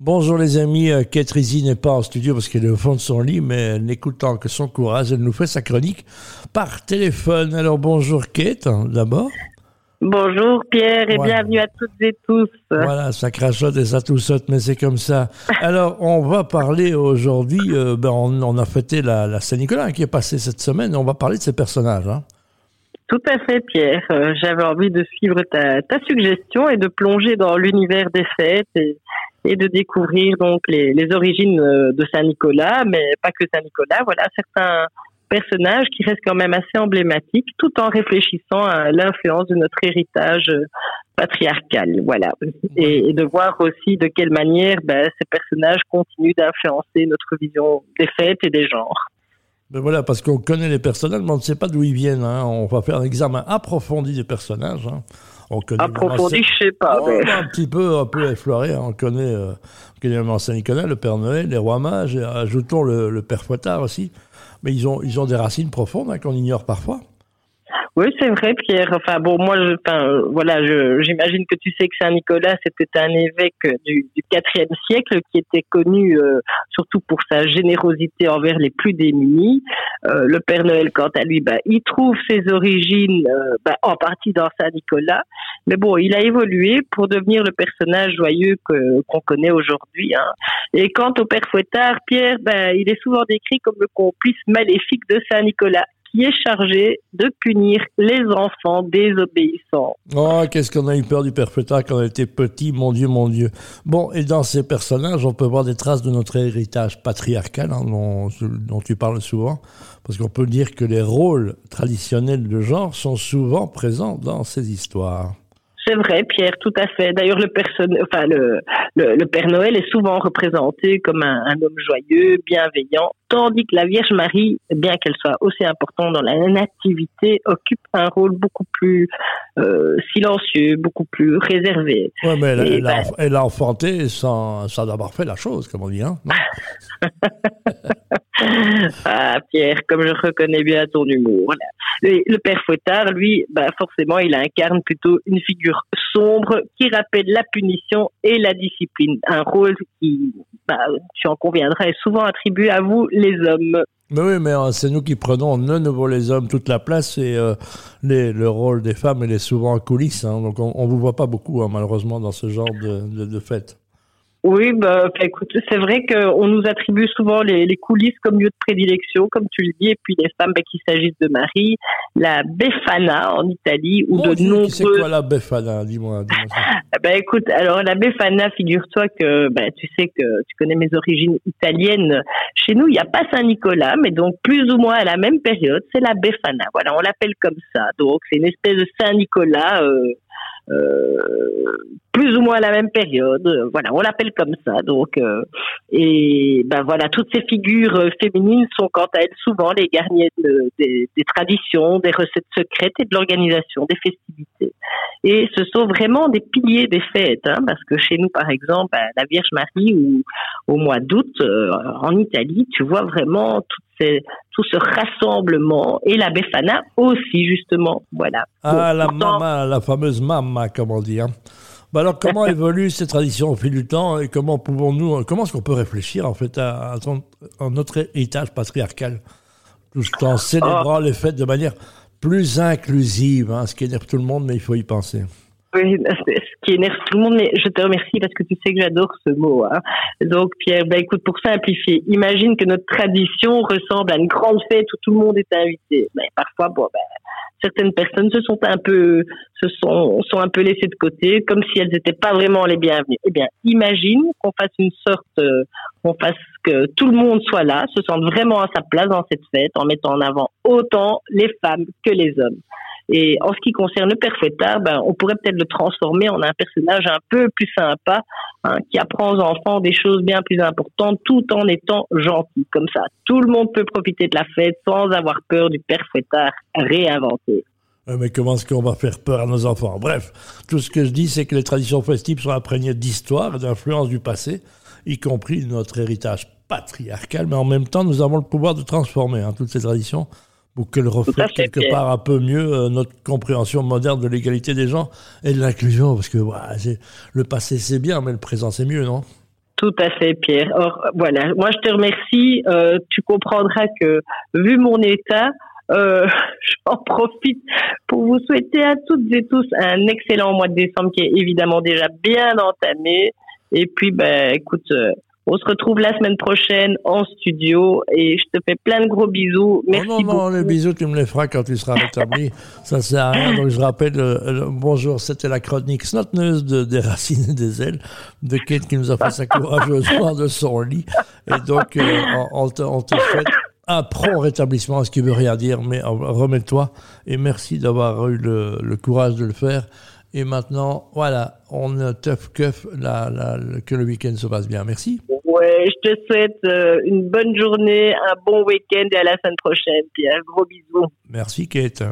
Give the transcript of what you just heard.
Bonjour les amis, euh, Kate Rizzi n'est pas en studio parce qu'elle est au fond de son lit, mais n'écoutant que son courage, elle nous fait sa chronique par téléphone. Alors bonjour Kate, d'abord. Bonjour Pierre et bienvenue à toutes et tous. Voilà, ça crachote et ça tout saute, mais c'est comme ça. Alors, on va parler aujourd'hui, euh, ben, on, a fêté la, Saint-Nicolas qui est passée cette semaine, on va parler de ces personnages. Hein. Tout à fait Pierre, euh, j'avais envie de suivre ta, ta, suggestion et de plonger dans l'univers des fêtes et, et de découvrir donc les, les origines euh, de Saint-Nicolas, mais pas que Saint-Nicolas, voilà certains personnages qui restent quand même assez emblématiques, tout en réfléchissant à l'influence de notre héritage euh, patriarcal, voilà, et, de voir aussi de quelle manière ben, ces personnages continuent d'influencer notre vision des fêtes et des genres. Ben voilà, parce qu'on connaît les personnages, mais on ne sait pas d'où ils viennent. Hein. On va faire un examen approfondi des personnages. Hein. On connaît approfondi, je sais pas. Un petit peu, un peu effleuré. Hein. On connaît, euh, on Saint-Nicolas, le Père Noël, les rois mages, et ajoutons le, le Père Fouettard aussi mais ils ont, ils ont des racines profondes hein, qu'on ignore parfois. Oui, c'est vrai, Pierre. Enfin, bon, moi, je, enfin, voilà, j'imagine que tu sais que Saint Nicolas, c'était un évêque du, du IVe siècle qui était connu euh, surtout pour sa générosité envers les plus démunis. Euh, le Père Noël, quant à lui, bah, il trouve ses origines euh, bah, en partie dans Saint Nicolas, mais bon, il a évolué pour devenir le personnage joyeux qu'on connaît aujourd'hui. Hein. Et quant au Père Fouettard, Pierre, bah, il est souvent décrit comme le complice maléfique de Saint Nicolas qui est chargé de punir les enfants désobéissants. Oh, qu'est-ce qu'on a eu peur du père Fouettard quand on était petit, mon Dieu, mon Dieu. Bon, et dans ces personnages, on peut voir des traces de notre héritage patriarcal, hein, dont, dont, tu parles souvent, parce qu'on peut dire que les rôles traditionnels de genre sont souvent présents dans ces histoires. C'est vrai, Pierre, tout à fait. D'ailleurs, le, enfin, le, le, Père Noël est souvent représenté comme un, homme joyeux, bienveillant, tandis que la Vierge Marie, bien qu'elle soit aussi importante dans la nativité, occupe un rôle beaucoup plus euh, silencieux, beaucoup plus réservé. Oui, mais elle, a, ben elle, a, enfanté sans, sans avoir fait la chose, comme on dit. Hein ah, Pierre, comme je reconnais bien ton humour. le Père Fouettard, lui, bah, forcément, il incarne plutôt une figure sombre qui rappelle la punition et la discipline. Un rôle qui, bah, tu en conviendras, est souvent attribué à vous, les hommes. Mais oui, mais euh, c'est nous qui prenons, de nouveau les hommes, toute la place et euh, le rôle des femmes, il est souvent en coulisses. Hein. donc on ne vous voit pas beaucoup, hein, malheureusement, dans ce genre de, de fête. Oui, bah, bah, écoute, c'est vrai qu'on nous attribue souvent les, les, coulisses comme lieu de prédilection, comme tu le dis, et puis les femmes, bah, qu'il s'agisse de Marie, la Befana en Italie, ou de nombreux... C'est quoi la Befana Dis-moi. Dis bah, écoute, alors la Befana, figure-toi que bah, tu sais que tu connais mes origines italiennes. Chez nous, il n'y a pas Saint-Nicolas, mais donc plus ou moins à la même période, c'est la Befana. Voilà, on l'appelle comme ça. Donc c'est une espèce de Saint-Nicolas... Euh, euh, plus ou moins à la même période. Voilà, on l'appelle comme ça. Donc, euh, et ben voilà, toutes ces figures féminines sont quant à elles souvent les gardiennes des, traditions, des recettes secrètes et de l'organisation des festivités. Et ce sont vraiment des piliers des fêtes, hein, parce que chez nous, par exemple, ben, la Vierge Marie ou au mois d'août euh, en Italie, tu vois vraiment toutes tout ce rassemblement et la Befana aussi justement. Voilà. Ah, la mama, la fameuse mama, comme on dit. Hein. Bah alors, comment évoluent ces traditions au fil du temps et comment pouvons-nous, comment est-ce qu'on peut réfléchir en fait à, notre héritage patriarcal, tout en célébrant oh. les fêtes de manière plus inclusive, hein, ce qui énerve tout le monde, mais il faut y penser. Oui, ce qui énerve tout le monde, mais je te remercie parce que tu sais que j'adore ce mot. Hein. Donc Pierre, bah écoute, pour simplifier, imagine que notre tradition ressemble à une grande fête où tout le monde est invité. Mais parfois, bon, ben, certaines personnes se sont un peu, se sont, sont un peu laissées de côté, comme si elles n'étaient pas vraiment les bienvenues. Eh bien, imagine qu'on fasse une sorte, euh, qu'on fasse que tout le monde soit là, se sente vraiment à sa place dans cette fête, en mettant en avant autant les femmes que les hommes. Et en ce qui concerne le père Fouettard, ben, on pourrait peut-être le transformer en un personnage un peu plus sympa, hein, qui apprend aux enfants des choses bien plus importantes tout en étant gentil. Comme ça, tout le monde peut profiter de la fête sans avoir peur du père Fouettard réinventé. Mais comment est-ce qu'on va faire peur à nos enfants? Bref, tout ce que je dis, c'est que les traditions festives sont imprégnées d'histoire et d'influence du passé, y compris notre héritage patriarcal, mais en même temps, nous avons le pouvoir de transformer hein, toutes ces traditions pour qu'elle reflète quelque part un peu mieux euh, notre compréhension moderne de l'égalité des gens et de l'inclusion, parce que le passé c'est bien, mais le présent c'est mieux, non? Tout à fait, Pierre. Or, voilà, moi je te remercie. Euh, tu comprendras que, vu mon état, euh, j'en profite pour vous souhaiter à toutes et tous un excellent mois de décembre qui est évidemment déjà bien entamé. Et puis, ben, écoute, euh, on se retrouve la semaine prochaine en studio et je te fais plein de gros bisous. Merci non, non, beaucoup. les bisous, tu me les feras quand tu seras rétabli. ça sert à rien. Donc, je rappelle, euh, bonjour, c'était la chronique snotneuse de, des racines et des ailes de Kate qui nous a fait sa courageusement de son lit. Et donc, euh, on, te, on te souhaite un prompt rétablissement, ce qui veut rien dire, mais remets-toi et merci d'avoir eu le, le courage de le faire. Et maintenant, voilà, on teuf keuf la, la, que le week-end se passe bien. Merci. Ouais, je te souhaite euh, une bonne journée, un bon week-end et à la semaine prochaine. Puis un gros bisou. Merci Kate.